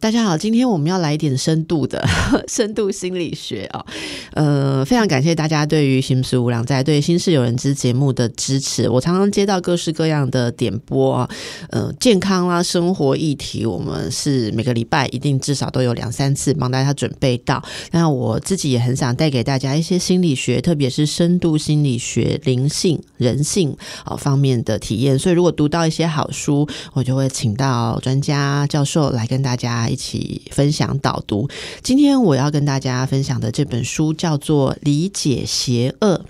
大家好，今天我们要来一点深度的 深度心理学啊。呃，非常感谢大家对于《新事无良在》对《新事有人知》节目的支持。我常常接到各式各样的点播啊，呃，健康啦、生活议题，我们是每个礼拜一定至少都有两三次帮大家准备到。那我自己也很想带给大家一些心理学，特别是深度心理学、灵性、人性啊方面的体验。所以，如果读到一些好书，我就会请到专家教授来跟大家一起分享导读。今天我要跟大家分享的这本书。叫做理解邪恶，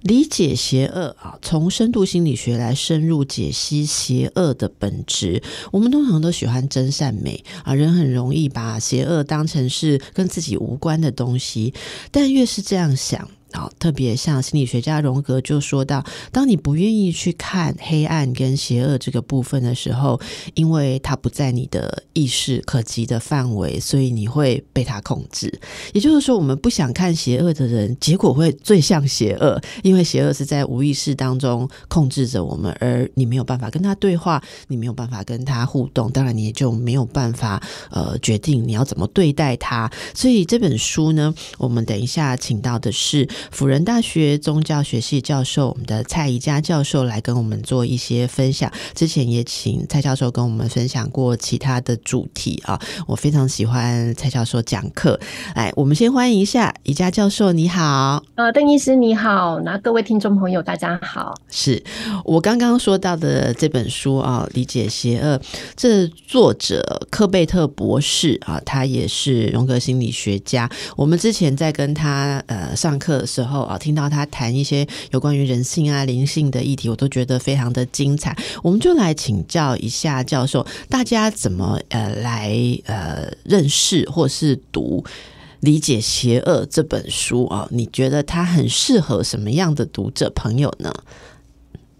理解邪恶啊，从深度心理学来深入解析邪恶的本质。我们通常都喜欢真善美啊，人很容易把邪恶当成是跟自己无关的东西，但越是这样想。好，特别像心理学家荣格就说到，当你不愿意去看黑暗跟邪恶这个部分的时候，因为它不在你的意识可及的范围，所以你会被它控制。也就是说，我们不想看邪恶的人，结果会最像邪恶，因为邪恶是在无意识当中控制着我们，而你没有办法跟他对话，你没有办法跟他互动，当然你也就没有办法呃决定你要怎么对待他。所以这本书呢，我们等一下请到的是。辅仁大学宗教学系教授，我们的蔡宜佳教授来跟我们做一些分享。之前也请蔡教授跟我们分享过其他的主题啊，我非常喜欢蔡教授讲课。来，我们先欢迎一下宜佳教授，你好。呃，邓医师你好，那各位听众朋友大家好。是我刚刚说到的这本书啊，《理解邪恶》，这作者科贝特博士啊，他也是荣格心理学家。我们之前在跟他呃上课。时候啊，听到他谈一些有关于人性啊、灵性的议题，我都觉得非常的精彩。我们就来请教一下教授，大家怎么呃来呃认识或是读《理解邪恶》这本书啊？你觉得它很适合什么样的读者朋友呢？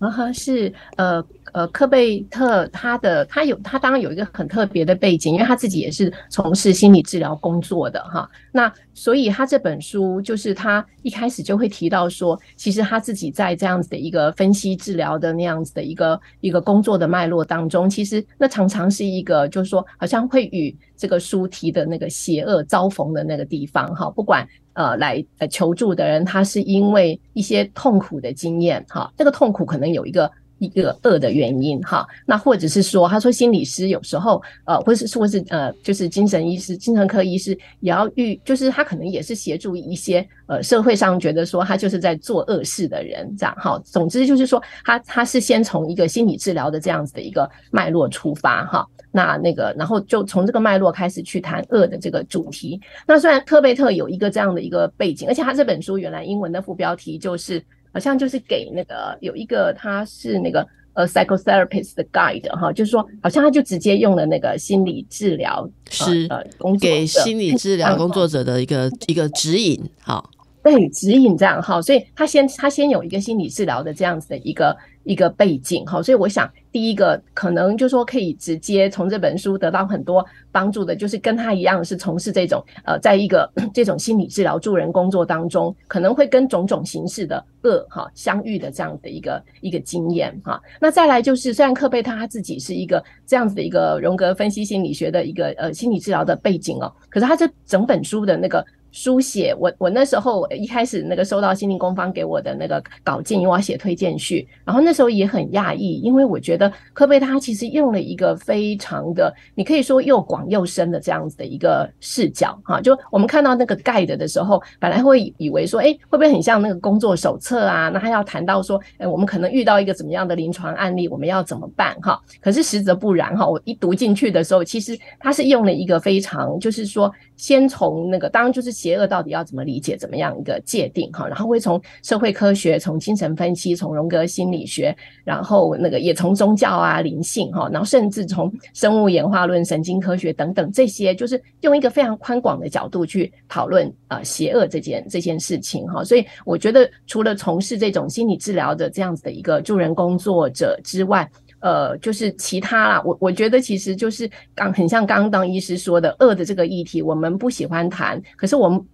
啊是呃。呃，科贝特他的他有他当然有一个很特别的背景，因为他自己也是从事心理治疗工作的哈。那所以他这本书就是他一开始就会提到说，其实他自己在这样子的一个分析治疗的那样子的一个一个工作的脉络当中，其实那常常是一个就是说，好像会与这个书提的那个邪恶遭逢的那个地方哈。不管呃来呃求助的人，他是因为一些痛苦的经验哈，这个痛苦可能有一个。一个恶的原因哈，那或者是说，他说心理师有时候呃，或是说是呃，就是精神医师、精神科医师也要遇，就是他可能也是协助一些呃社会上觉得说他就是在做恶事的人这样哈。总之就是说，他他是先从一个心理治疗的这样子的一个脉络出发哈，那那个然后就从这个脉络开始去谈恶的这个主题。那虽然科贝特有一个这样的一个背景，而且他这本书原来英文的副标题就是。好像就是给那个有一个他是那个呃 psychotherapist 的 guide 哈，就是说好像他就直接用了那个心理治疗师呃给心理治疗工作者的一个一个指引哈，对指引这样哈，所以他先他先有一个心理治疗的这样子的一个一个背景哈，所以我想。第一个可能就说可以直接从这本书得到很多帮助的，就是跟他一样是从事这种呃，在一个 这种心理治疗助人工作当中，可能会跟种种形式的恶哈相遇的这样的一个一个经验哈。那再来就是，虽然克贝特他自己是一个这样子的一个荣格分析心理学的一个呃心理治疗的背景哦，可是他这整本书的那个书写，我我那时候一开始那个收到心灵工方给我的那个稿件，因为我要写推荐序，然后那时候也很讶异，因为我觉得。科贝他其实用了一个非常的，你可以说又广又深的这样子的一个视角哈。就我们看到那个 guide 的时候，本来会以为说，哎，会不会很像那个工作手册啊？那他要谈到说，哎，我们可能遇到一个怎么样的临床案例，我们要怎么办哈？可是实则不然哈。我一读进去的时候，其实他是用了一个非常，就是说，先从那个，当然就是邪恶到底要怎么理解，怎么样一个界定哈，然后会从社会科学，从精神分析，从荣格心理学，然后那个也从。宗教啊，灵性哈，然后甚至从生物演化论、神经科学等等这些，就是用一个非常宽广的角度去讨论呃，邪恶这件这件事情哈。所以我觉得，除了从事这种心理治疗的这样子的一个助人工作者之外，呃，就是其他啦。我我觉得其实就是刚很像刚刚当医师说的，恶的这个议题，我们不喜欢谈，可是我们。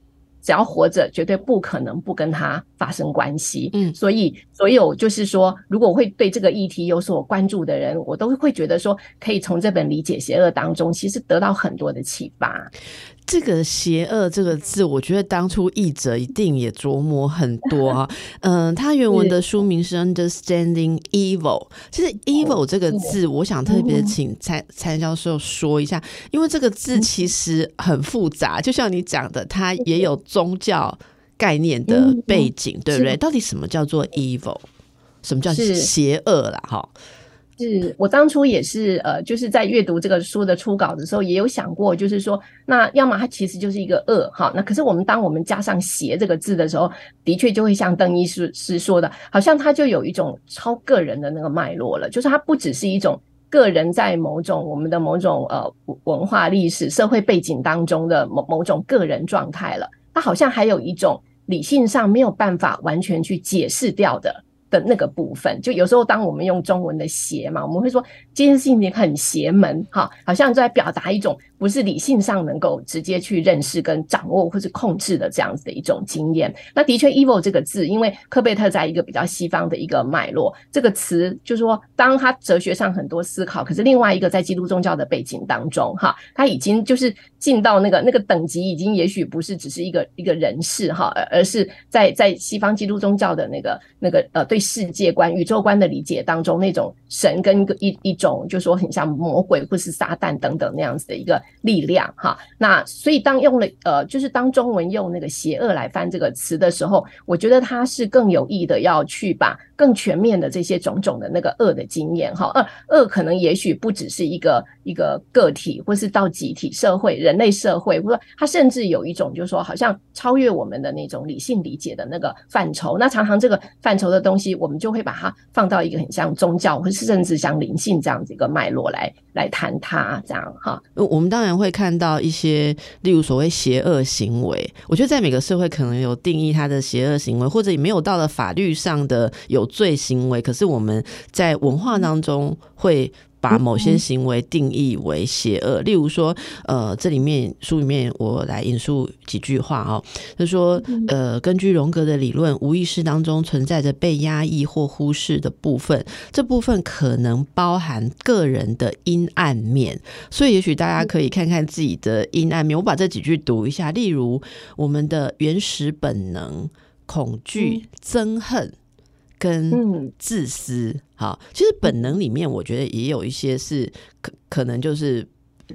只要活着，绝对不可能不跟他发生关系。嗯所以所有就是说，如果会对这个议题有所关注的人，我都会觉得说，可以从这本《理解邪恶》当中，其实得到很多的启发。这个“邪恶”这个字，我觉得当初译者一定也琢磨很多啊。嗯，它原文的书名是 “Understanding Evil”。其实 “evil” 这个字，我想特别请蔡蔡教授说一下，因为这个字其实很复杂，就像你讲的，它也有宗教概念的背景，对不对？到底什么叫做 “evil”？什么叫邪恶啦？哈。是我当初也是呃，就是在阅读这个书的初稿的时候，也有想过，就是说，那要么它其实就是一个恶哈，那可是我们当我们加上邪这个字的时候，的确就会像邓医师师说的，好像它就有一种超个人的那个脉络了，就是它不只是一种个人在某种我们的某种呃文化历史社会背景当中的某某种个人状态了，它好像还有一种理性上没有办法完全去解释掉的。的那个部分，就有时候当我们用中文的“邪”嘛，我们会说这件事情很邪门，哈，好像在表达一种不是理性上能够直接去认识跟掌握或是控制的这样子的一种经验。那的确，“evil” 这个字，因为科贝特在一个比较西方的一个脉络，这个词就是说，当他哲学上很多思考，可是另外一个在基督宗教的背景当中，哈，他已经就是进到那个那个等级，已经也许不是只是一个一个人士哈，而是在在西方基督宗教的那个那个呃对。世界观、宇宙观的理解当中，那种神跟一一种，就说很像魔鬼或是撒旦等等那样子的一个力量哈。那所以当用了呃，就是当中文用那个邪恶来翻这个词的时候，我觉得它是更有意的，要去把更全面的这些种种的那个恶的经验哈。恶恶可能也许不只是一个一个个体，或是到集体社会、人类社会，或者它甚至有一种就是说，好像超越我们的那种理性理解的那个范畴。那常常这个范畴的东西。我们就会把它放到一个很像宗教，或是甚至像灵性这样子一个脉络来来谈它，这样哈。我们当然会看到一些，例如所谓邪恶行为。我觉得在每个社会可能有定义它的邪恶行为，或者也没有到了法律上的有罪行为，可是我们在文化当中会。把某些行为定义为邪恶，例如说，呃，这里面书里面我来引述几句话哦，他说，呃，根据荣格的理论，无意识当中存在着被压抑或忽视的部分，这部分可能包含个人的阴暗面，所以也许大家可以看看自己的阴暗面。我把这几句读一下，例如我们的原始本能、恐惧、憎恨。跟自私，好，其实本能里面，我觉得也有一些是可可能就是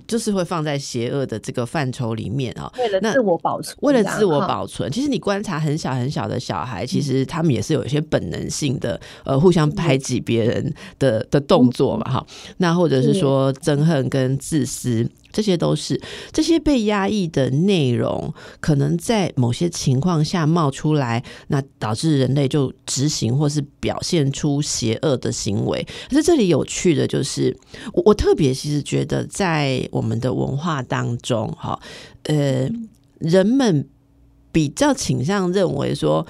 就是会放在邪恶的这个范畴里面啊。为了自我保存，为了自我保存，其实你观察很小很小的小孩，其实他们也是有一些本能性的，呃，互相排挤别人的的动作嘛，哈。那或者是说憎恨跟自私。这些都是这些被压抑的内容，可能在某些情况下冒出来，那导致人类就执行或是表现出邪恶的行为。可是这里有趣的就是，我我特别其实觉得，在我们的文化当中，哈，呃，人们比较倾向认为说，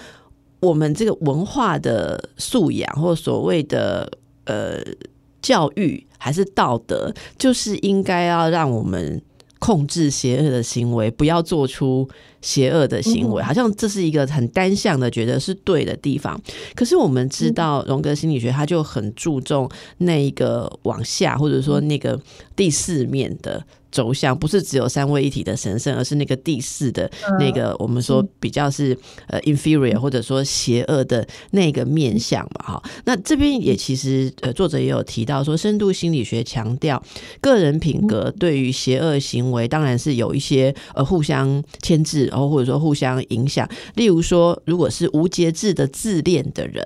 我们这个文化的素养或所谓的呃。教育还是道德，就是应该要让我们控制邪恶的行为，不要做出邪恶的行为。好像这是一个很单向的，觉得是对的地方。可是我们知道，荣格心理学他就很注重那一个往下，或者说那个第四面的。走向不是只有三位一体的神圣，而是那个第四的那个我们说比较是呃 inferior 或者说邪恶的那个面相嘛，哈。那这边也其实呃作者也有提到说，深度心理学强调个人品格对于邪恶行为当然是有一些呃互相牵制，然后或者说互相影响。例如说，如果是无节制的自恋的人。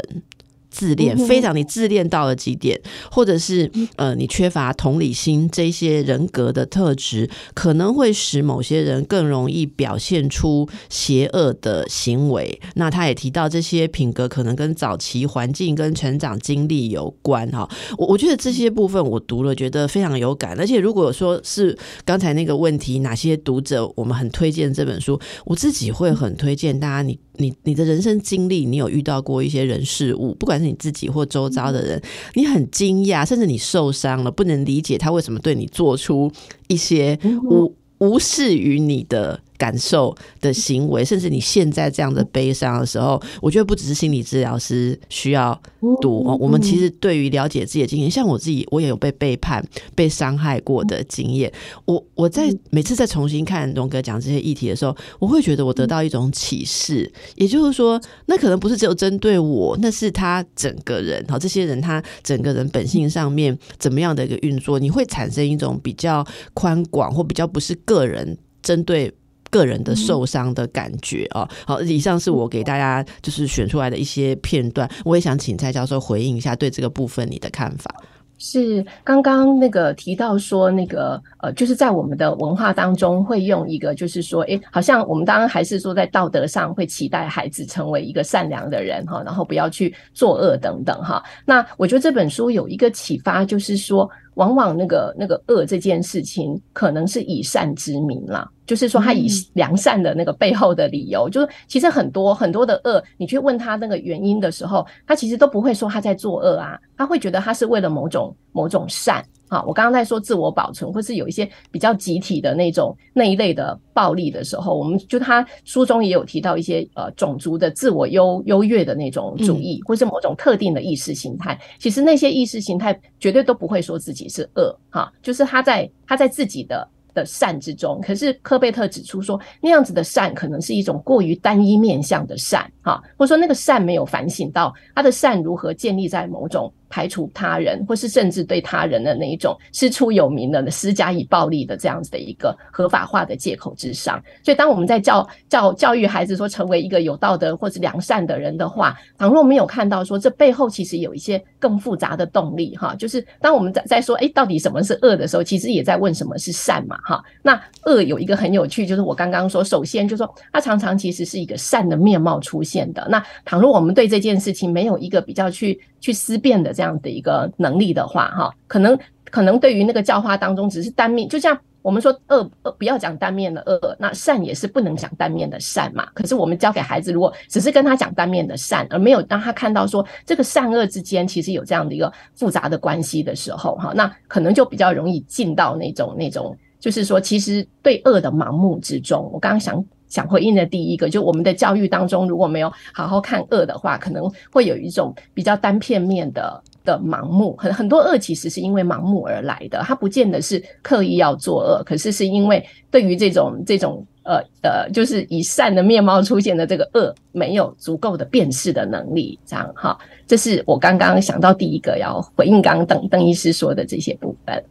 自恋非常，你自恋到了极点，或者是呃，你缺乏同理心，这些人格的特质可能会使某些人更容易表现出邪恶的行为。那他也提到，这些品格可能跟早期环境跟成长经历有关。哈，我我觉得这些部分我读了，觉得非常有感。而且如果说是刚才那个问题，哪些读者我们很推荐这本书，我自己会很推荐大家。你你你的人生经历，你有遇到过一些人事物，不管是你自己或周遭的人，你很惊讶，甚至你受伤了，不能理解他为什么对你做出一些无无视于你的感受的行为，甚至你现在这样的悲伤的时候，我觉得不只是心理治疗师需要读哦。我们其实对于了解自己的经验，像我自己，我也有被背叛、被伤害过的经验。我我在每次再重新看荣哥讲这些议题的时候，我会觉得我得到一种启示，也就是说，那可能不是只有针对我，那是他整个人好，这些人他整个人本性上面怎么样的一个运作，你会产生一种比较宽广或比较不是个人针对。个人的受伤的感觉啊，好，以上是我给大家就是选出来的一些片段，我也想请蔡教授回应一下对这个部分你的看法。是刚刚那个提到说那个呃，就是在我们的文化当中会用一个，就是说，诶，好像我们当然还是说在道德上会期待孩子成为一个善良的人哈，然后不要去作恶等等哈。那我觉得这本书有一个启发，就是说。往往那个那个恶这件事情，可能是以善之名啦，就是说他以良善的那个背后的理由，就是其实很多很多的恶，你去问他那个原因的时候，他其实都不会说他在作恶啊，他会觉得他是为了某种某种善。好，我刚刚在说自我保存，或是有一些比较集体的那种那一类的暴力的时候，我们就他书中也有提到一些呃种族的自我优优越的那种主义，或是某种特定的意识形态。其实那些意识形态绝对都不会说自己是恶，哈，就是他在他在自己的。的善之中，可是科贝特指出说，那样子的善可能是一种过于单一面向的善，哈，或者说那个善没有反省到他的善如何建立在某种排除他人，或是甚至对他人的那一种师出有名的施加以暴力的这样子的一个合法化的借口之上。所以，当我们在教教教育孩子说成为一个有道德或者良善的人的话，倘若没有看到说这背后其实有一些更复杂的动力，哈，就是当我们在在说，哎，到底什么是恶的时候，其实也在问什么是善嘛。哈，那恶有一个很有趣，就是我刚刚说，首先就是说，它常常其实是一个善的面貌出现的。那倘若我们对这件事情没有一个比较去去思辨的这样的一个能力的话，哈，可能可能对于那个教化当中，只是单面，就像我们说恶恶不要讲单面的恶，那善也是不能讲单面的善嘛。可是我们教给孩子，如果只是跟他讲单面的善，而没有让他看到说这个善恶之间其实有这样的一个复杂的关系的时候，哈，那可能就比较容易进到那种那种。就是说，其实对恶的盲目之中，我刚刚想想回应的第一个，就我们的教育当中，如果没有好好看恶的话，可能会有一种比较单片面的的盲目。很很多恶其实是因为盲目而来的，它不见得是刻意要作恶，可是是因为对于这种这种呃呃，就是以善的面貌出现的这个恶，没有足够的辨识的能力。这样哈，这是我刚刚想到第一个要回应刚刚邓邓医师说的这些部分。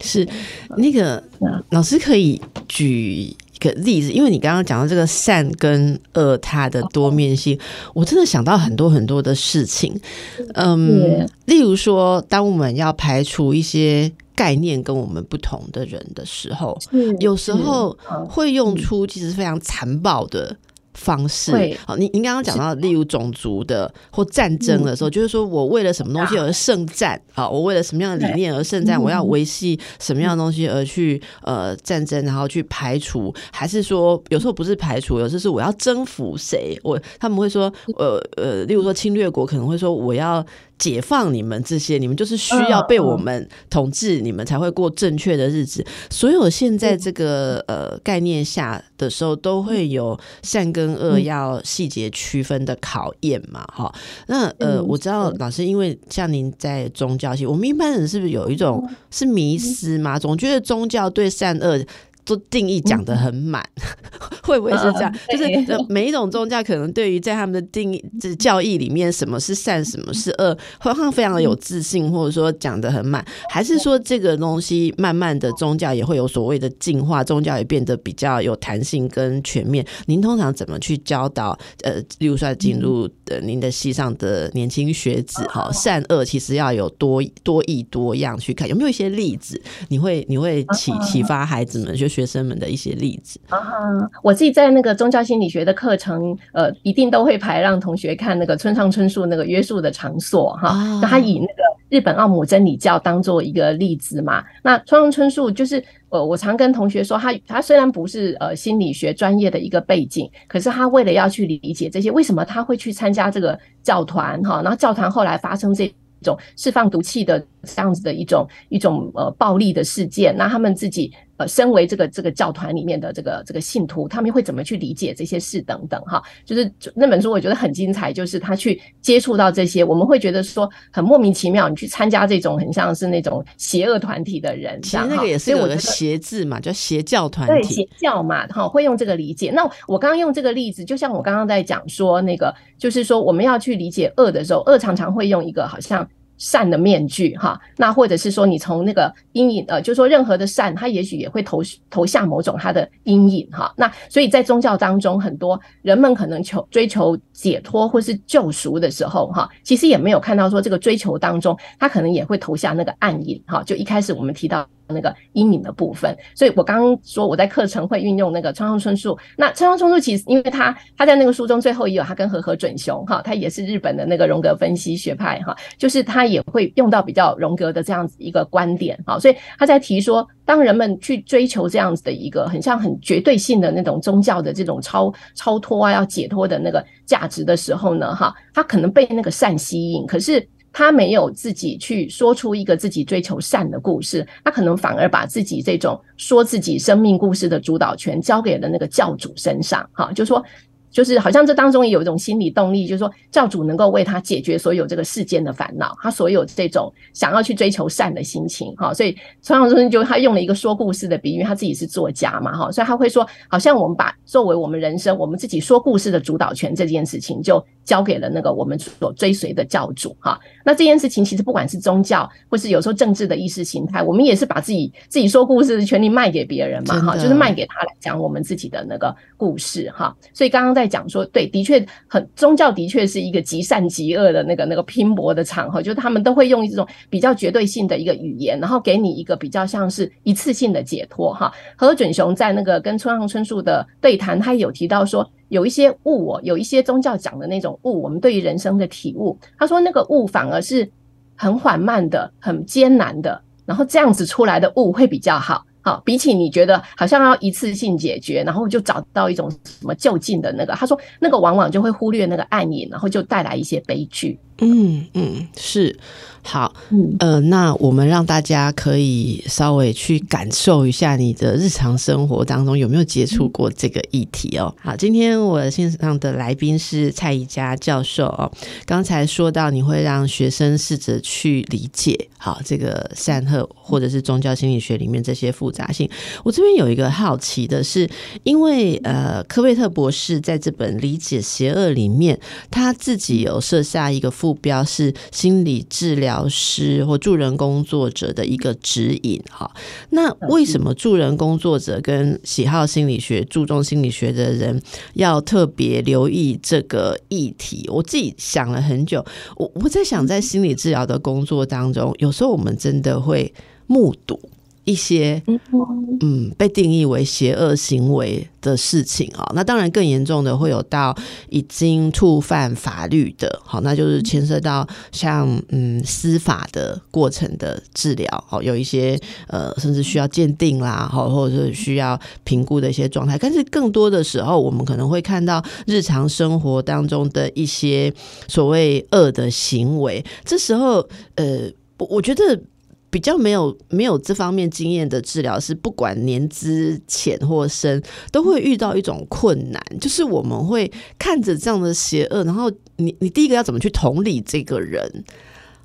是那个老师可以举一个例子，因为你刚刚讲到这个善跟恶它的多面性，我真的想到很多很多的事情。嗯，例如说，当我们要排除一些概念跟我们不同的人的时候，有时候会用出其实非常残暴的。方式好，您您刚刚讲到，例如种族的或战争的时候，就是说我为了什么东西而圣战啊？我为了什么样的理念而圣战？我要维系什么样的东西而去呃战争，然后去排除？还是说有时候不是排除，有时候是我要征服谁？我他们会说呃呃，例如说侵略国可能会说我要。解放你们这些，你们就是需要被我们统治，你们才会过正确的日子。所有现在这个呃概念下的时候，都会有善跟恶要细节区分的考验嘛？哈，那呃，我知道老师，因为像您在宗教系，我们一般人是不是有一种是迷失嘛？总觉得宗教对善恶。都定义讲的很满，会不会是这样？就是每一种宗教可能对于在他们的定义、这教义里面，什么是善，什么是恶，好像非常的有自信，或者说讲的很满，还是说这个东西慢慢的宗教也会有所谓的进化，宗教也变得比较有弹性跟全面？您通常怎么去教导？呃，例如说进入的您的系上的年轻学子，哈，善恶其实要有多多义多样去看，有没有一些例子？你会你会启启发孩子们就。学生们的一些例子啊，我自己在那个宗教心理学的课程，呃，一定都会排让同学看那个村上春树那个约束的场所哈。那他以那个日本奥姆真理教当做一个例子嘛。那村上春树就是呃，我常跟同学说，他他虽然不是呃心理学专业的一个背景，可是他为了要去理解这些，为什么他会去参加这个教团哈？然后教团后来发生这种释放毒气的。这样子的一种一种呃暴力的事件，那他们自己呃身为这个这个教团里面的这个这个信徒，他们会怎么去理解这些事等等哈？就是那本书我觉得很精彩，就是他去接触到这些，我们会觉得说很莫名其妙，你去参加这种很像是那种邪恶团体的人，其实那个也是有个邪字嘛，叫邪教团体，邪教嘛，哈，会用这个理解。那我刚刚用这个例子，就像我刚刚在讲说那个，就是说我们要去理解恶的时候，恶常常会用一个好像。善的面具，哈，那或者是说你从那个阴影，呃，就是说任何的善，它也许也会投投下某种它的阴影，哈。那所以在宗教当中，很多人们可能求追求解脱或是救赎的时候，哈，其实也没有看到说这个追求当中，它可能也会投下那个暗影，哈。就一开始我们提到。那个阴影的部分，所以我刚刚说我在课程会运用那个川上春树。那川上春树其实，因为他他在那个书中最后也有他跟和和准雄哈，他也是日本的那个荣格分析学派哈，就是他也会用到比较荣格的这样子一个观点哈，所以他在提说，当人们去追求这样子的一个很像很绝对性的那种宗教的这种超超脱啊，要解脱的那个价值的时候呢，哈，他可能被那个善吸引，可是。他没有自己去说出一个自己追求善的故事，他可能反而把自己这种说自己生命故事的主导权交给了那个教主身上，哈，就说。就是好像这当中也有一种心理动力，就是说教主能够为他解决所有这个世间的烦恼，他所有这种想要去追求善的心情，哈，所以川上春就他用了一个说故事的比喻，他自己是作家嘛，哈，所以他会说，好像我们把作为我们人生我们自己说故事的主导权这件事情，就交给了那个我们所追随的教主，哈，那这件事情其实不管是宗教或是有时候政治的意识形态，我们也是把自己自己说故事的权利卖给别人嘛，哈，就是卖给他来讲我们自己的那个故事，哈，所以刚刚在。讲说对，的确很宗教的确是一个极善极恶的那个那个拼搏的场合，就是他们都会用这种比较绝对性的一个语言，然后给你一个比较像是一次性的解脱哈。何准雄在那个跟村上春树的对谈，他有提到说有一些悟，有一些宗教讲的那种悟，我们对于人生的体悟，他说那个悟反而是很缓慢的、很艰难的，然后这样子出来的悟会比较好。好，比起你觉得好像要一次性解决，然后就找到一种什么就近的那个，他说那个往往就会忽略那个暗影，然后就带来一些悲剧。嗯嗯，是。好，呃，那我们让大家可以稍微去感受一下你的日常生活当中有没有接触过这个议题哦。好，今天我线上的来宾是蔡宜佳教授哦。刚才说到你会让学生试着去理解好这个善恶或者是宗教心理学里面这些复杂性。我这边有一个好奇的是，因为呃，科贝特博士在这本《理解邪恶》里面，他自己有设下一个副标是心理治疗。老师或助人工作者的一个指引，哈，那为什么助人工作者跟喜好心理学、注重心理学的人要特别留意这个议题？我自己想了很久，我我在想，在心理治疗的工作当中，有时候我们真的会目睹。一些嗯被定义为邪恶行为的事情啊，那当然更严重的会有到已经触犯法律的，好，那就是牵涉到像嗯司法的过程的治疗，好，有一些呃甚至需要鉴定啦，好，或者是需要评估的一些状态。但是更多的时候，我们可能会看到日常生活当中的一些所谓恶的行为，这时候呃，我我觉得。比较没有没有这方面经验的治疗师，不管年资浅或深，都会遇到一种困难，就是我们会看着这样的邪恶，然后你你第一个要怎么去同理这个人，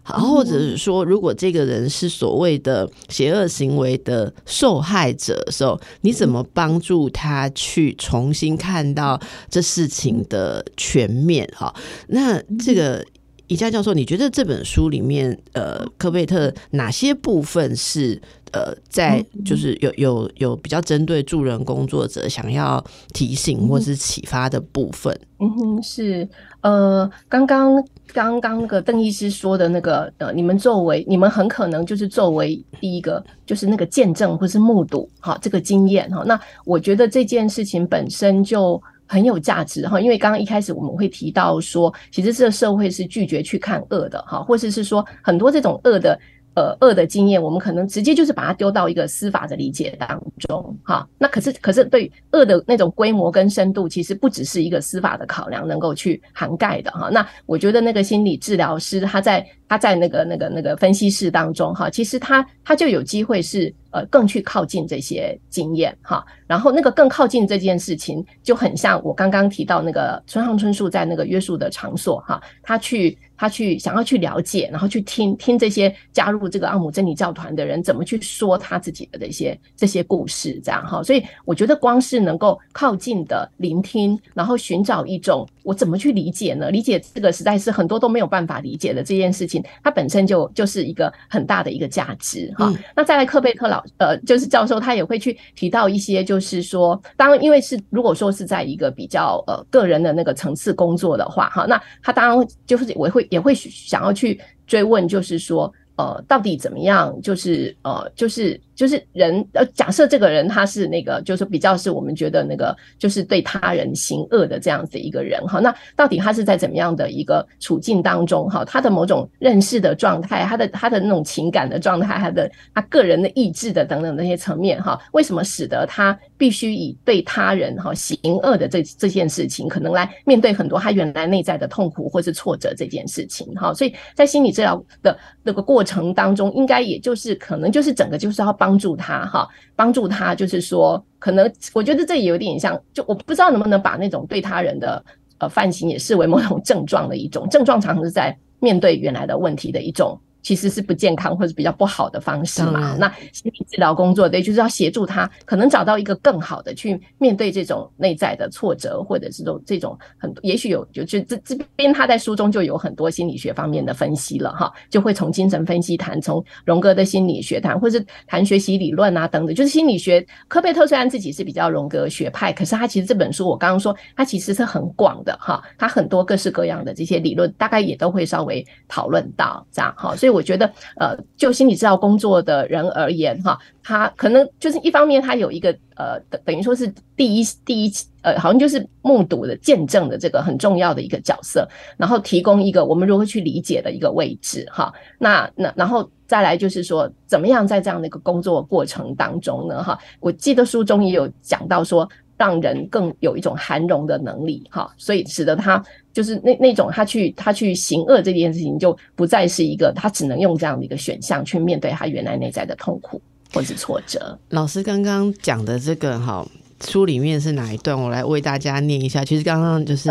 好，或者是说，如果这个人是所谓的邪恶行为的受害者的时候，你怎么帮助他去重新看到这事情的全面？哈，那这个。宜家教授，你觉得这本书里面，呃，科贝特哪些部分是呃，在就是有有有比较针对助人工作者想要提醒或是启发的部分？嗯哼，是呃，刚刚刚刚那个邓医师说的那个呃，你们作为你们很可能就是作为第一个就是那个见证或是目睹哈这个经验哈，那我觉得这件事情本身就。很有价值哈，因为刚刚一开始我们会提到说，其实这个社会是拒绝去看恶的哈，或者是说很多这种恶的呃恶的经验，我们可能直接就是把它丢到一个司法的理解当中哈。那可是可是对恶的那种规模跟深度，其实不只是一个司法的考量能够去涵盖的哈。那我觉得那个心理治疗师他在他在那个那个那个分析室当中哈，其实他他就有机会是呃更去靠近这些经验哈，然后那个更靠近这件事情就很像我刚刚提到那个村上春树在那个约束的场所哈，他去。他去想要去了解，然后去听听这些加入这个奥姆真理教团的人怎么去说他自己的这些这些故事，这样哈。所以我觉得光是能够靠近的聆听，然后寻找一种我怎么去理解呢？理解这个实在是很多都没有办法理解的这件事情，它本身就就是一个很大的一个价值哈。那再来，克贝克老呃就是教授他也会去提到一些，就是说，当然因为是如果说是在一个比较呃个人的那个层次工作的话哈，那他当然就是我会。也会想要去追问，就是说，呃，到底怎么样？就是呃，就是。就是人呃，假设这个人他是那个，就是比较是我们觉得那个，就是对他人行恶的这样子一个人哈。那到底他是在怎么样的一个处境当中哈？他的某种认识的状态，他的他的那种情感的状态，他的他个人的意志的等等那些层面哈，为什么使得他必须以对他人哈行恶的这这件事情，可能来面对很多他原来内在的痛苦或是挫折这件事情哈？所以在心理治疗的那个过程程当中，应该也就是可能就是整个就是要帮。助他哈，帮助他，就是说，可能我觉得这也有点像，就我不知道能不能把那种对他人的呃犯行也视为某种症状的一种症状，常常是在面对原来的问题的一种。其实是不健康或者比较不好的方式嘛？那心理治疗工作对，就是要协助他，可能找到一个更好的去面对这种内在的挫折，或者是这种这种很多，也许有就就这这边他在书中就有很多心理学方面的分析了哈，就会从精神分析谈，从荣格的心理学谈，或是谈学习理论啊等等。就是心理学，科贝特虽然自己是比较荣格学派，可是他其实这本书我刚刚说，他其实是很广的哈，他很多各式各样的这些理论，大概也都会稍微讨论到这样哈，所以。我觉得，呃，就心理治疗工作的人而言，哈，他可能就是一方面，他有一个呃，等等于说是第一第一呃，好像就是目睹的见证的这个很重要的一个角色，然后提供一个我们如何去理解的一个位置，哈。那那然后再来就是说，怎么样在这样的一个工作过程当中呢，哈？我记得书中也有讲到说。让人更有一种涵容的能力，哈，所以使得他就是那那种他去他去行恶这件事情，就不再是一个他只能用这样的一个选项去面对他原来内在的痛苦或是挫折。老师刚刚讲的这个哈，书里面是哪一段？我来为大家念一下。其实刚刚就是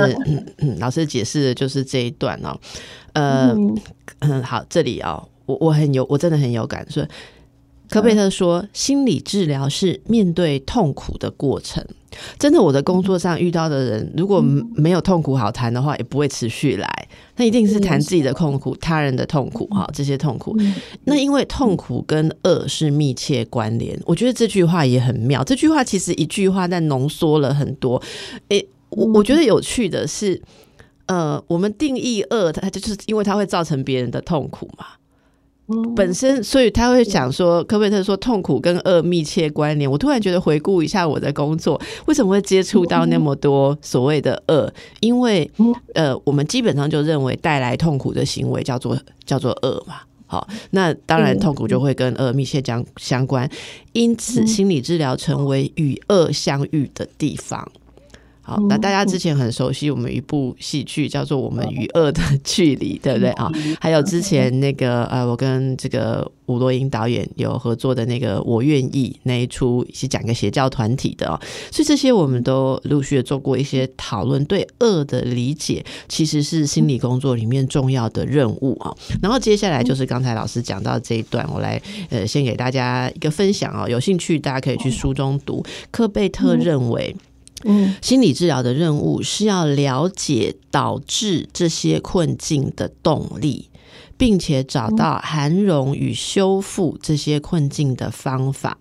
嗯 老师解释的就是这一段哦。呃，嗯，好，这里哦，我我很有，我真的很有感受。科贝特说：“心理治疗是面对痛苦的过程。真的，我的工作上遇到的人，如果没有痛苦好谈的话，也不会持续来。那一定是谈自己的痛苦、他人的痛苦，哈，这些痛苦。那因为痛苦跟恶是密切关联。我觉得这句话也很妙。这句话其实一句话，但浓缩了很多。诶，我我觉得有趣的是，呃，我们定义恶，它就是因为它会造成别人的痛苦嘛。”本身，所以他会讲说，科贝特说痛苦跟恶密切关联。我突然觉得回顾一下我的工作，为什么会接触到那么多所谓的恶？因为呃，我们基本上就认为带来痛苦的行为叫做叫做恶嘛。好，那当然痛苦就会跟恶密切相相关，因此心理治疗成为与恶相遇的地方。好，那大家之前很熟悉我们一部戏剧叫做《我们与恶的距离》，对不对啊？还有之前那个呃，我跟这个吴若英导演有合作的那个《我愿意》那一出，是讲一个邪教团体的哦。所以这些我们都陆续的做过一些讨论，对恶的理解其实是心理工作里面重要的任务啊。然后接下来就是刚才老师讲到这一段，我来呃先给大家一个分享哦。有兴趣大家可以去书中读。科贝特认为。嗯，心理治疗的任务是要了解导致这些困境的动力。并且找到涵容与修复这些困境的方法，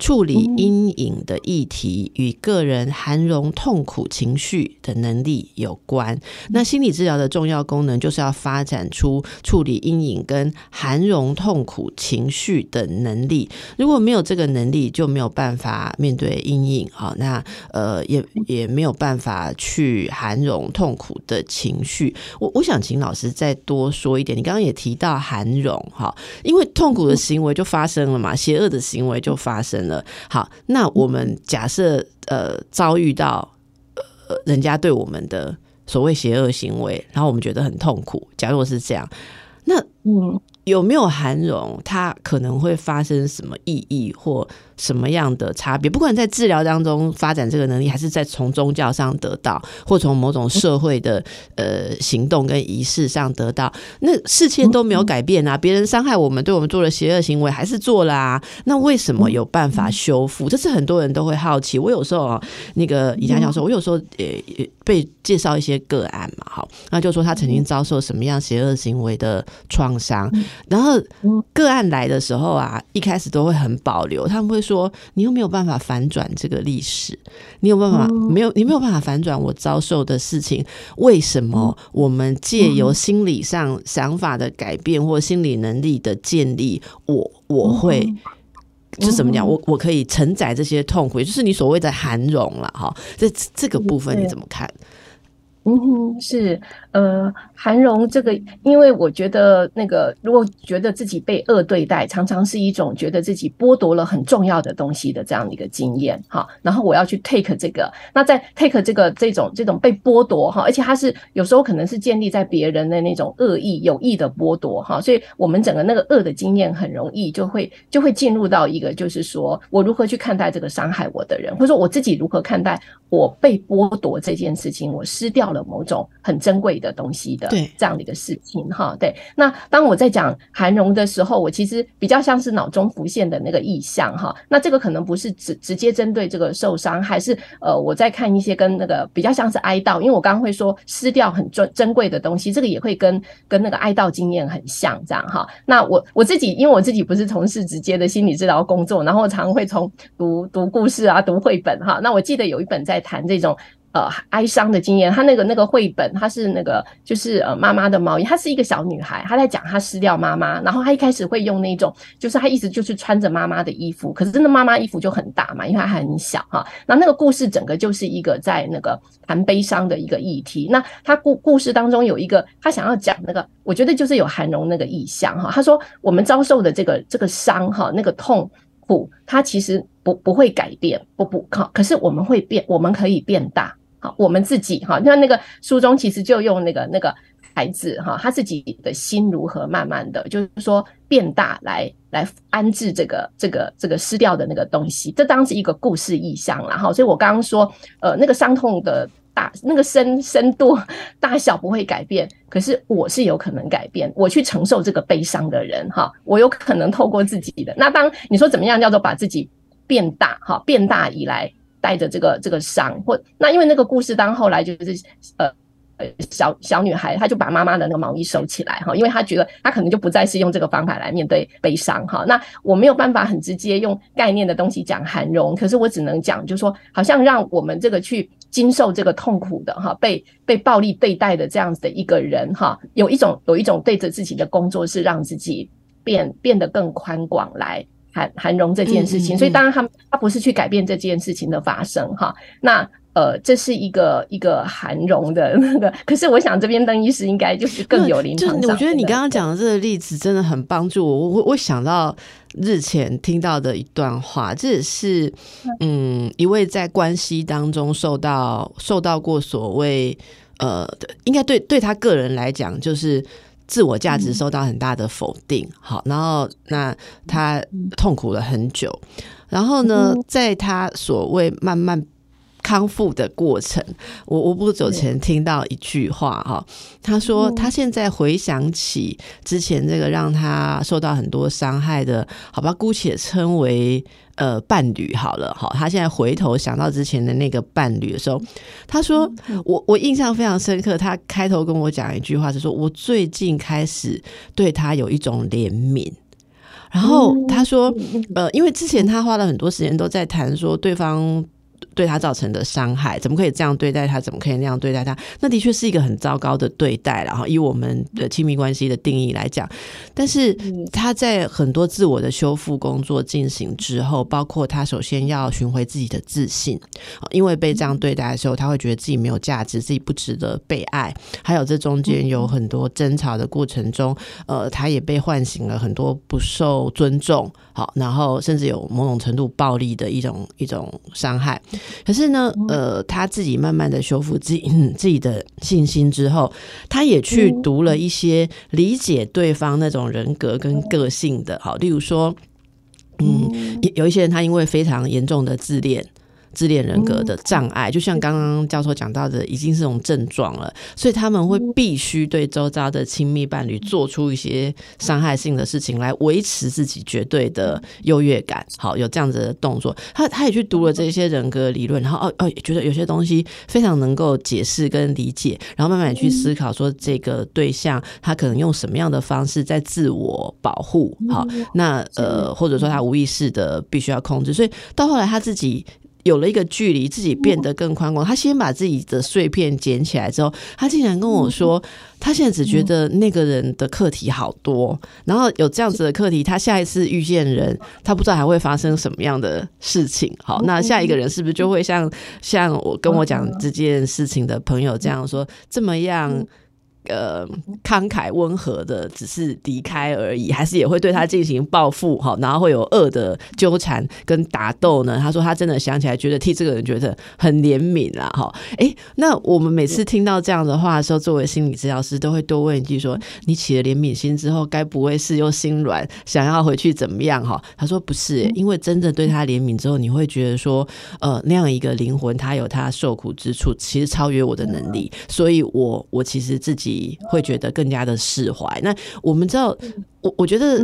处理阴影的议题与个人涵容痛苦情绪的能力有关。那心理治疗的重要功能就是要发展出处理阴影跟涵容痛苦情绪的能力。如果没有这个能力，就没有办法面对阴影。好，那呃，也也没有办法去涵容痛苦的情绪。我我想请老师再多说一点。你刚刚也。提到涵容哈，因为痛苦的行为就发生了嘛，邪恶的行为就发生了。好，那我们假设呃遭遇到呃人家对我们的所谓邪恶行为，然后我们觉得很痛苦。假如是这样，那嗯。有没有含容？它可能会发生什么意义或什么样的差别？不管在治疗当中发展这个能力，还是在从宗教上得到，或从某种社会的呃行动跟仪式上得到，那事情都没有改变啊！别人伤害我们，对我们做了邪恶行为，还是做了啊？那为什么有办法修复？这是很多人都会好奇。我有时候啊，那个以佳教授，我有时候也被介绍一些个案嘛，好，那就说他曾经遭受什么样邪恶行为的创伤。然后个案来的时候啊，一开始都会很保留，他们会说：“你又没有办法反转这个历史，你有办法没有？你没有办法反转我遭受的事情，为什么我们借由心理上想法的改变或心理能力的建立，我我会就怎么讲？我我可以承载这些痛苦，就是你所谓的含容了哈。这这个部分你怎么看？”嗯哼，是，呃，韩荣这个，因为我觉得那个，如果觉得自己被恶对待，常常是一种觉得自己剥夺了很重要的东西的这样的一个经验，哈。然后我要去 take 这个，那在 take 这个这种这种被剥夺哈，而且它是有时候可能是建立在别人的那种恶意有意的剥夺哈，所以我们整个那个恶的经验很容易就会就会进入到一个就是说我如何去看待这个伤害我的人，或者说我自己如何看待我被剥夺这件事情，我失掉。了某种很珍贵的东西的这样的一个事情哈，对。那当我在讲韩荣的时候，我其实比较像是脑中浮现的那个意象哈。那这个可能不是直直接针对这个受伤，还是呃我在看一些跟那个比较像是哀悼，因为我刚刚会说失掉很珍珍贵的东西，这个也会跟跟那个哀悼经验很像这样哈。那我我自己因为我自己不是从事直接的心理治疗工作，然后常会从读读故事啊，读绘本哈。那我记得有一本在谈这种。呃，哀伤的经验，他那个那个绘本，他是那个就是呃妈妈的毛衣，她是一个小女孩，她在讲她失掉妈妈，然后她一开始会用那种，就是她一直就是穿着妈妈的衣服，可是真的妈妈衣服就很大嘛，因为她很小哈。那那个故事整个就是一个在那个谈悲伤的一个议题。那他故故事当中有一个他想要讲那个，我觉得就是有韩荣那个意象哈。他说我们遭受的这个这个伤哈，那个痛苦，它其实不不会改变，不不靠，可是我们会变，我们可以变大。好，我们自己哈，像那个书中其实就用那个那个孩子哈，他自己的心如何慢慢的，就是说变大来来安置这个这个这个失掉的那个东西，这当是一个故事意象了哈。所以我刚刚说，呃，那个伤痛的大那个深深度大小不会改变，可是我是有可能改变，我去承受这个悲伤的人哈，我有可能透过自己的。那当你说怎么样叫做把自己变大哈，变大以来。带着这个这个伤，或那因为那个故事当后来就是呃呃小小女孩，她就把妈妈的那个毛衣收起来哈，因为她觉得她可能就不再是用这个方法来面对悲伤哈。那我没有办法很直接用概念的东西讲含容，可是我只能讲，就是说好像让我们这个去经受这个痛苦的哈，被被暴力对待的这样子的一个人哈，有一种有一种对着自己的工作是让自己变变得更宽广来。韩韩荣这件事情，所以当然他他不是去改变这件事情的发生哈。那呃，这是一个一个韩荣的那个，可是我想这边邓医师应该就是更有临床。就我觉得你刚刚讲的这个例子真的很帮助我。我我想到日前听到的一段话，这也是嗯一位在关系当中受到受到过所谓呃，应该对对他个人来讲就是。自我价值受到很大的否定，好，然后那他痛苦了很久，然后呢，在他所谓慢慢康复的过程，我我不久前听到一句话哈，他说他现在回想起之前这个让他受到很多伤害的，好吧，姑且称为。呃，伴侣好了，好，他现在回头想到之前的那个伴侣的时候，他说：“我我印象非常深刻。”他开头跟我讲一句话是说：“我最近开始对他有一种怜悯。”然后他说：“呃，因为之前他花了很多时间都在谈说对方。”对他造成的伤害，怎么可以这样对待他？怎么可以那样对待他？那的确是一个很糟糕的对待。然后以我们的亲密关系的定义来讲，但是他在很多自我的修复工作进行之后，包括他首先要寻回自己的自信，因为被这样对待的时候，他会觉得自己没有价值，自己不值得被爱。还有这中间有很多争吵的过程中，呃，他也被唤醒了很多不受尊重，好，然后甚至有某种程度暴力的一种一种伤害。可是呢，呃，他自己慢慢的修复自己自己的信心之后，他也去读了一些理解对方那种人格跟个性的，好，例如说，嗯，有一些人他因为非常严重的自恋。自恋人格的障碍，就像刚刚教授讲到的，已经是种症状了，所以他们会必须对周遭的亲密伴侣做出一些伤害性的事情，来维持自己绝对的优越感。好，有这样子的动作，他他也去读了这些人格理论，然后哦哦，觉得有些东西非常能够解释跟理解，然后慢慢去思考说这个对象他可能用什么样的方式在自我保护。好，那呃，或者说他无意识的必须要控制，所以到后来他自己。有了一个距离，自己变得更宽广。他先把自己的碎片捡起来之后，他竟然跟我说，他现在只觉得那个人的课题好多。然后有这样子的课题，他下一次遇见人，他不知道还会发生什么样的事情。好，那下一个人是不是就会像像我跟我讲这件事情的朋友这样说，这么样？呃，慷慨温和的，只是离开而已，还是也会对他进行报复哈，然后会有恶的纠缠跟打斗呢？他说他真的想起来，觉得替这个人觉得很怜悯啦哈。哎，那我们每次听到这样的话的时候，作为心理治疗师，都会多问一句说：你起了怜悯心之后，该不会是又心软，想要回去怎么样哈？他说不是，因为真正对他怜悯之后，你会觉得说，呃，那样一个灵魂，他有他受苦之处，其实超越我的能力，所以我我其实自己。会觉得更加的释怀。那我们知道，我我觉得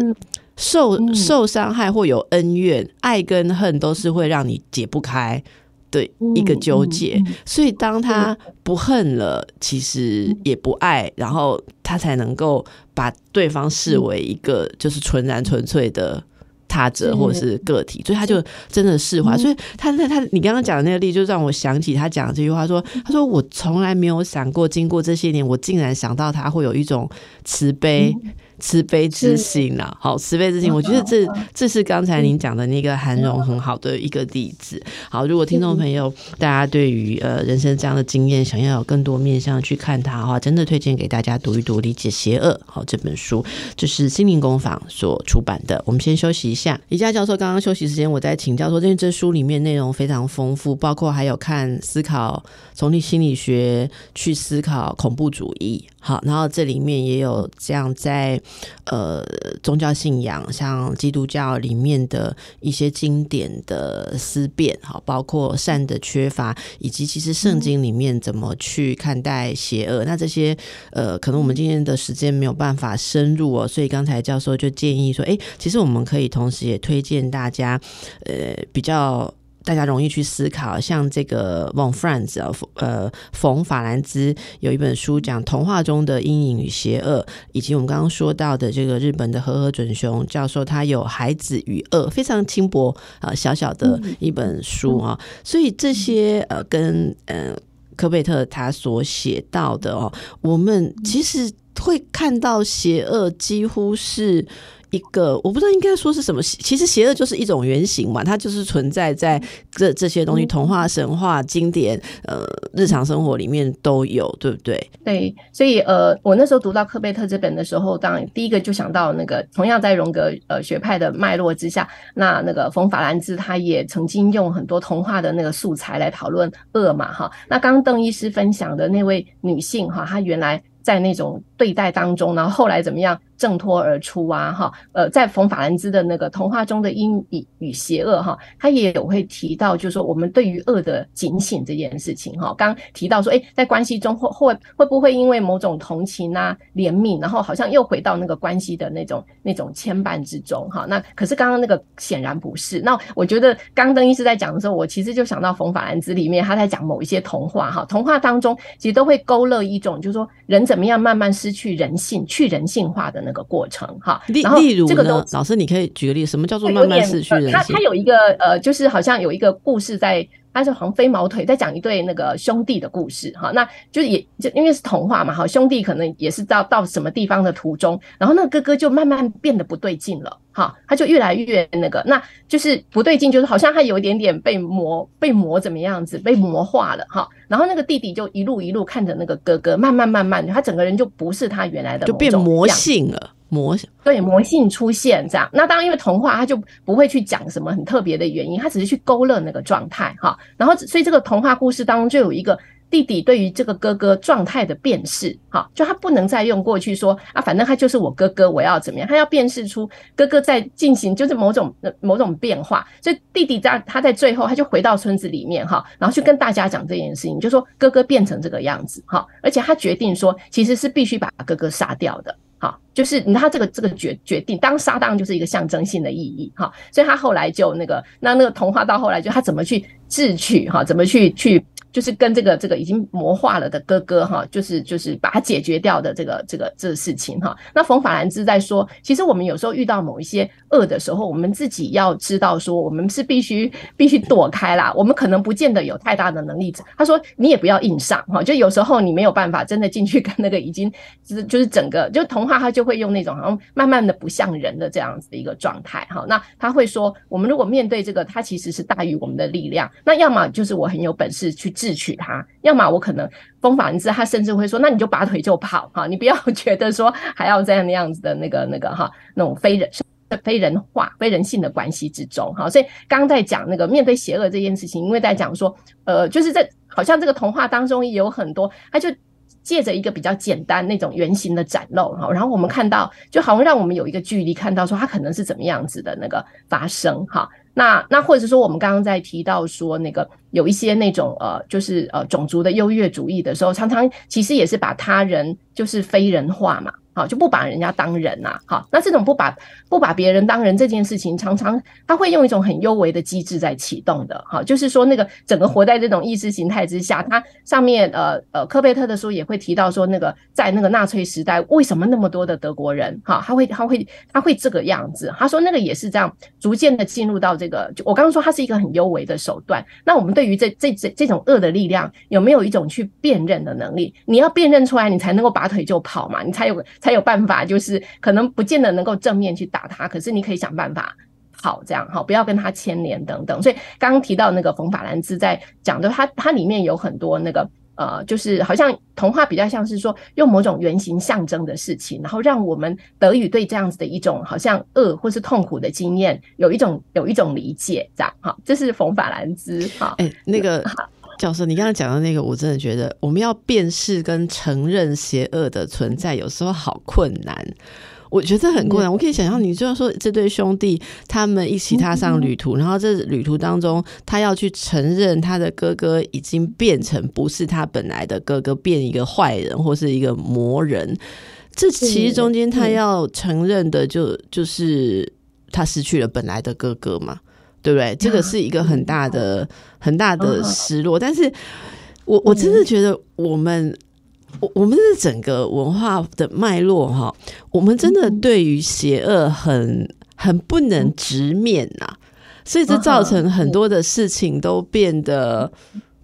受受伤害或有恩怨，爱跟恨都是会让你解不开的一个纠结。所以当他不恨了，其实也不爱，然后他才能够把对方视为一个就是纯然纯粹的。他者或者是个体，所以他就真的释怀。所以他那他你刚刚讲的那个例，就让我想起他讲这句话说：“他说我从来没有想过，经过这些年，我竟然想到他会有一种慈悲。”慈悲之心啊，好，慈悲之心，我觉得这这是刚才您讲的那个涵容很好的一个例子。好，如果听众朋友大家对于呃人生这样的经验，想要有更多面向去看它的话，真的推荐给大家读一读《理解邪恶》好这本书，这是心灵工坊所出版的。我们先休息一下，李佳教授刚刚休息时间，我在请教说，因为这书里面内容非常丰富，包括还有看思考从你心理学去思考恐怖主义。好，然后这里面也有这样在呃宗教信仰，像基督教里面的一些经典的思辨，好，包括善的缺乏，以及其实圣经里面怎么去看待邪恶。那这些呃，可能我们今天的时间没有办法深入哦，所以刚才教授就建议说，哎，其实我们可以同时也推荐大家，呃，比较。大家容易去思考，像这个 Von Franz 啊，呃，冯法兰兹有一本书讲童话中的阴影与邪恶，以及我们刚刚说到的这个日本的和和准雄教授，他有孩子与恶，非常轻薄啊，小小的一本书啊，所以这些呃，跟呃科贝特他所写到的哦，我们其实会看到邪恶几乎是。一个我不知道应该说是什么，其实邪恶就是一种原型嘛，它就是存在在这这些东西，童话、神话、经典，呃，日常生活里面都有，对不对？对，所以呃，我那时候读到科贝特这本的时候，当然第一个就想到那个同样在荣格呃学派的脉络之下，那那个冯法兰兹他也曾经用很多童话的那个素材来讨论恶嘛，哈。那刚刚邓医师分享的那位女性哈，她原来在那种对待当中，然后后来怎么样？挣脱而出啊，哈，呃，在冯法兰兹的那个童话中的阴影与邪恶，哈，他也有会提到，就是说我们对于恶的警醒这件事情，哈，刚提到说，哎，在关系中会会会不会因为某种同情啊、怜悯，然后好像又回到那个关系的那种那种牵绊之中，哈，那可是刚刚那个显然不是。那我觉得刚邓医师在讲的时候，我其实就想到冯法兰兹里面他在讲某一些童话，哈，童话当中其实都会勾勒一种，就是说人怎么样慢慢失去人性、去人性化的。那个过程哈，例例如呢，老师你可以举个例，什么叫做慢慢失去人性？它它有一个呃，就是好像有一个故事在。但是黄飞毛腿在讲一对那个兄弟的故事，哈，那就也就因为是童话嘛，哈，兄弟可能也是到到什么地方的途中，然后那个哥哥就慢慢变得不对劲了，哈，他就越来越那个，那就是不对劲，就是好像他有一点点被魔被魔怎么样子被魔化了，哈，然后那个弟弟就一路一路看着那个哥哥，慢慢慢慢，他整个人就不是他原来的，就变魔性了。魔对魔性出现这样。那当然，因为童话它就不会去讲什么很特别的原因，它只是去勾勒那个状态哈。然后，所以这个童话故事当中就有一个。弟弟对于这个哥哥状态的辨识，哈，就他不能再用过去说啊，反正他就是我哥哥，我要怎么样？他要辨识出哥哥在进行就是某种某种变化。所以弟弟在他在最后他就回到村子里面哈，然后去跟大家讲这件事情，就说哥哥变成这个样子哈，而且他决定说其实是必须把哥哥杀掉的，哈，就是你他这个这个决决定当杀当就是一个象征性的意义哈，所以他后来就那个那那个童话到后来就他怎么去智取哈，怎么去去。就是跟这个这个已经魔化了的哥哥哈，就是就是把他解决掉的这个这个这个事情哈。那冯法兰兹在说，其实我们有时候遇到某一些恶的时候，我们自己要知道说，我们是必须必须躲开啦。我们可能不见得有太大的能力。他说，你也不要硬上哈，就有时候你没有办法真的进去 跟那个已经就是就是整个就童话，他就会用那种好像慢慢的不像人的这样子的一个状态哈。那他会说，我们如果面对这个，他其实是大于我们的力量。那要么就是我很有本事去。智取他，要么我可能风法人之，他甚至会说，那你就拔腿就跑哈，你不要 觉得说还要这样那样子的那个那个哈，那种非人非人化、非人性的关系之中哈。所以刚刚在讲那个面对邪恶这件事情，因为在讲说，呃，就是在好像这个童话当中也有很多，他就借着一个比较简单那种圆形的展露哈，然后我们看到就好像让我们有一个距离看到说它可能是怎么样子的那个发生哈。那那或者说我们刚刚在提到说那个有一些那种呃就是呃种族的优越主义的时候，常常其实也是把他人就是非人化嘛。好，就不把人家当人呐。好，那这种不把不把别人当人这件事情，常常他会用一种很优微的机制在启动的。好，就是说那个整个活在这种意识形态之下，他上面呃呃科贝特的书也会提到说，那个在那个纳粹时代，为什么那么多的德国人哈，他会他会他会这个样子？他说那个也是这样，逐渐的进入到这个。就我刚刚说，他是一个很优微的手段。那我们对于这这这这种恶的力量，有没有一种去辨认的能力？你要辨认出来，你才能够拔腿就跑嘛，你才有。才有办法，就是可能不见得能够正面去打他，可是你可以想办法好这样哈，不要跟他牵连等等。所以刚刚提到那个冯法兰兹在讲的，他他里面有很多那个呃，就是好像童话比较像是说用某种原型象征的事情，然后让我们得以对这样子的一种好像恶或是痛苦的经验有一种有一种理解，这样哈，这是冯法兰兹哈。哎，那个。教授，你刚才讲的那个，我真的觉得我们要辨识跟承认邪恶的存在，有时候好困难。我觉得很困难。我可以想象，你就要说这对兄弟他们一起踏上旅途，然后这旅途当中，他要去承认他的哥哥已经变成不是他本来的哥哥，变一个坏人或是一个魔人。这其实中间他要承认的，就就是他失去了本来的哥哥嘛。对不对？这个是一个很大的、很大的失落。但是，我我真的觉得，我们我我们的整个文化的脉络哈，我们真的对于邪恶很很不能直面呐，所以这造成很多的事情都变得。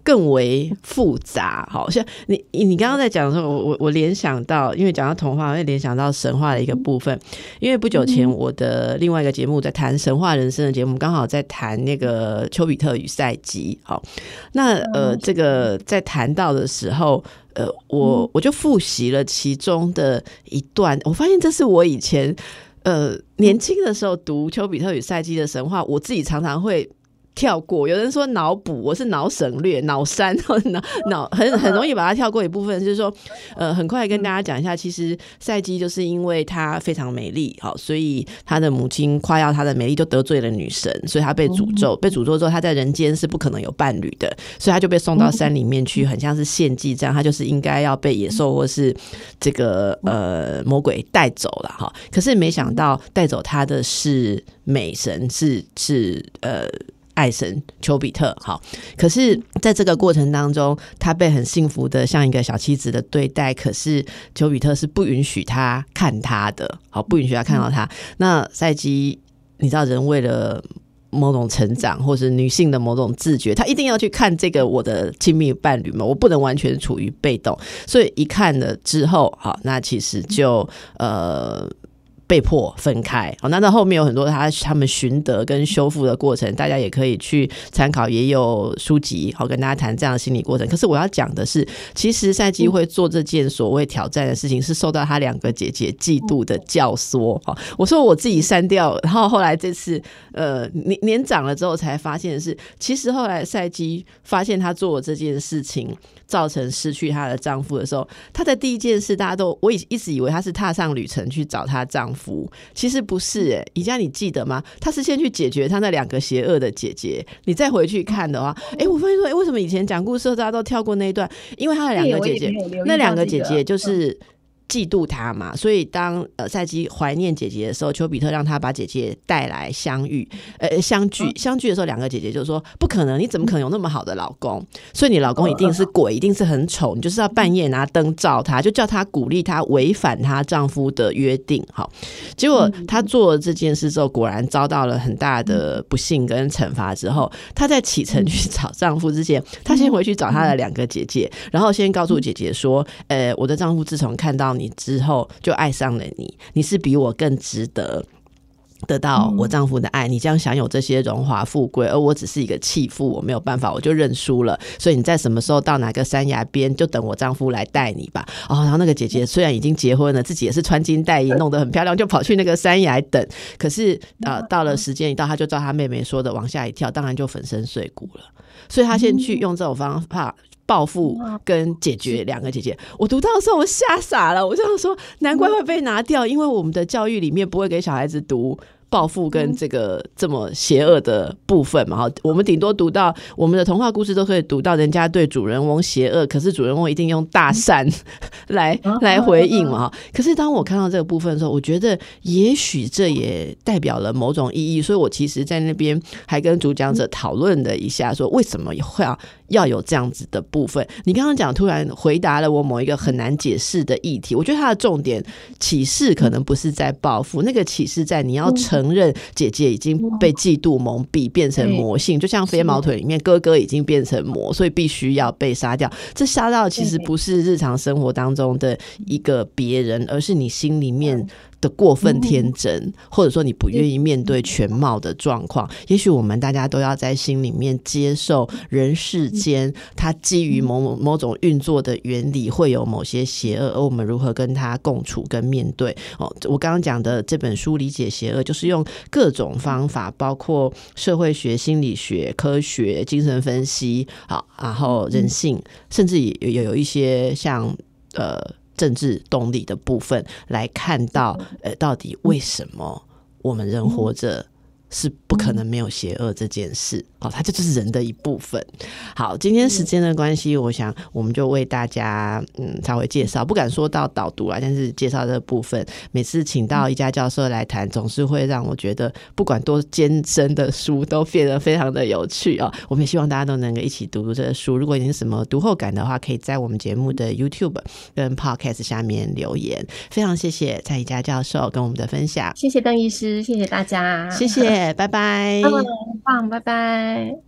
更为复杂，好像你你刚刚在讲的时候，我我我联想到，因为讲到童话，会联想到神话的一个部分。因为不久前我的另外一个节目在谈神话人生的节目，刚好在谈那个丘比特与赛姬。好，那呃，这个在谈到的时候，呃，我我就复习了其中的一段，我发现这是我以前呃年轻的时候读丘比特与赛姬的神话，我自己常常会。跳过，有人说脑补，我是脑省略、脑删、脑脑很很容易把它跳过一部分。就是说，呃，很快跟大家讲一下，其实赛姬就是因为她非常美丽，好，所以她的母亲夸耀她的美丽，就得罪了女神，所以她被诅咒。被诅咒之后，她在人间是不可能有伴侣的，所以她就被送到山里面去，很像是献祭这样。她就是应该要被野兽或是这个呃魔鬼带走了哈。可是没想到带走她的是美神，是是呃。爱神丘比特，好，可是在这个过程当中，他被很幸福的像一个小妻子的对待，可是丘比特是不允许他看他的，好，不允许他看到他。那赛基，你知道，人为了某种成长，或是女性的某种自觉，他一定要去看这个我的亲密伴侣嘛，我不能完全处于被动，所以一看了之后，好，那其实就呃。被迫分开。好，那到后面有很多他他们寻得跟修复的过程，大家也可以去参考，也有书籍好跟大家谈这样的心理过程。可是我要讲的是，其实赛基会做这件所谓挑战的事情，是受到他两个姐姐嫉妒的教唆。哈，我说我自己删掉，然后后来这次呃年年长了之后才发现是，其实后来赛基发现他做这件事情。造成失去她的丈夫的时候，她的第一件事，大家都我以一直以为她是踏上旅程去找她丈夫，其实不是哎。宜家，你记得吗？她是先去解决她那两个邪恶的姐姐。你再回去看的话，哎，我发现说，哎，为什么以前讲故事大家都跳过那一段？因为她的两个姐姐，那两个姐姐就是。嫉妒他嘛，所以当呃赛基怀念姐姐的时候，丘比特让他把姐姐带来相遇，呃相聚相聚的时候，两个姐姐就说不可能，你怎么可能有那么好的老公？所以你老公一定是鬼，一定是很丑，你就是要半夜拿灯照他，就叫他鼓励他违反她丈夫的约定。好，结果她做了这件事之后，果然遭到了很大的不幸跟惩罚。之后，她在启程去找丈夫之前，她先回去找她的两个姐姐，然后先告诉姐姐说，呃，我的丈夫自从看到。你之后就爱上了你，你是比我更值得得到我丈夫的爱，你将享有这些荣华富贵，而我只是一个弃妇，我没有办法，我就认输了。所以你在什么时候到哪个山崖边，就等我丈夫来带你吧。哦，然后那个姐姐虽然已经结婚了，自己也是穿金戴银，弄得很漂亮，就跑去那个山崖等。可是呃，到了时间一到，她就照她妹妹说的往下一跳，当然就粉身碎骨了。所以她先去用这种方法。报复跟解决两个姐姐，我读到的时候我吓傻了，我就想说，难怪会被拿掉，因为我们的教育里面不会给小孩子读。报复跟这个这么邪恶的部分嘛，哈，我们顶多读到我们的童话故事都可以读到人家对主人翁邪恶，可是主人翁一定用大善 来来回应嘛，哈。可是当我看到这个部分的时候，我觉得也许这也代表了某种意义，所以我其实在那边还跟主讲者讨论了一下，说为什么会要要有这样子的部分。你刚刚讲突然回答了我某一个很难解释的议题，我觉得它的重点启示可能不是在报复，那个启示在你要成。承认姐姐已经被嫉妒蒙蔽，变成魔性，就像飞毛腿里面哥哥已经变成魔，所以必须要被杀掉。这杀掉其实不是日常生活当中的一个别人，而是你心里面。的过分天真，或者说你不愿意面对全貌的状况，也许我们大家都要在心里面接受人世间它基于某某某种运作的原理会有某些邪恶，而我们如何跟它共处跟面对？哦，我刚刚讲的这本书理解邪恶，就是用各种方法，包括社会学、心理学、科学、精神分析，好，然后人性，甚至也有有一些像呃。政治动力的部分来看到，呃，到底为什么我们人活着？是不可能没有邪恶这件事，好，它就是人的一部分。好，今天时间的关系，我想我们就为大家嗯稍微介绍，不敢说到导读啊，但是介绍这部分。每次请到一家教授来谈，总是会让我觉得，不管多艰深的书，都变得非常的有趣啊。我们也希望大家都能够一起读读这个书。如果你有什么读后感的话，可以在我们节目的 YouTube 跟 Podcast 下面留言。非常谢谢蔡宜佳教授跟我们的分享，谢谢邓医师，谢谢大家，谢谢拜拜，嗯，棒，拜拜。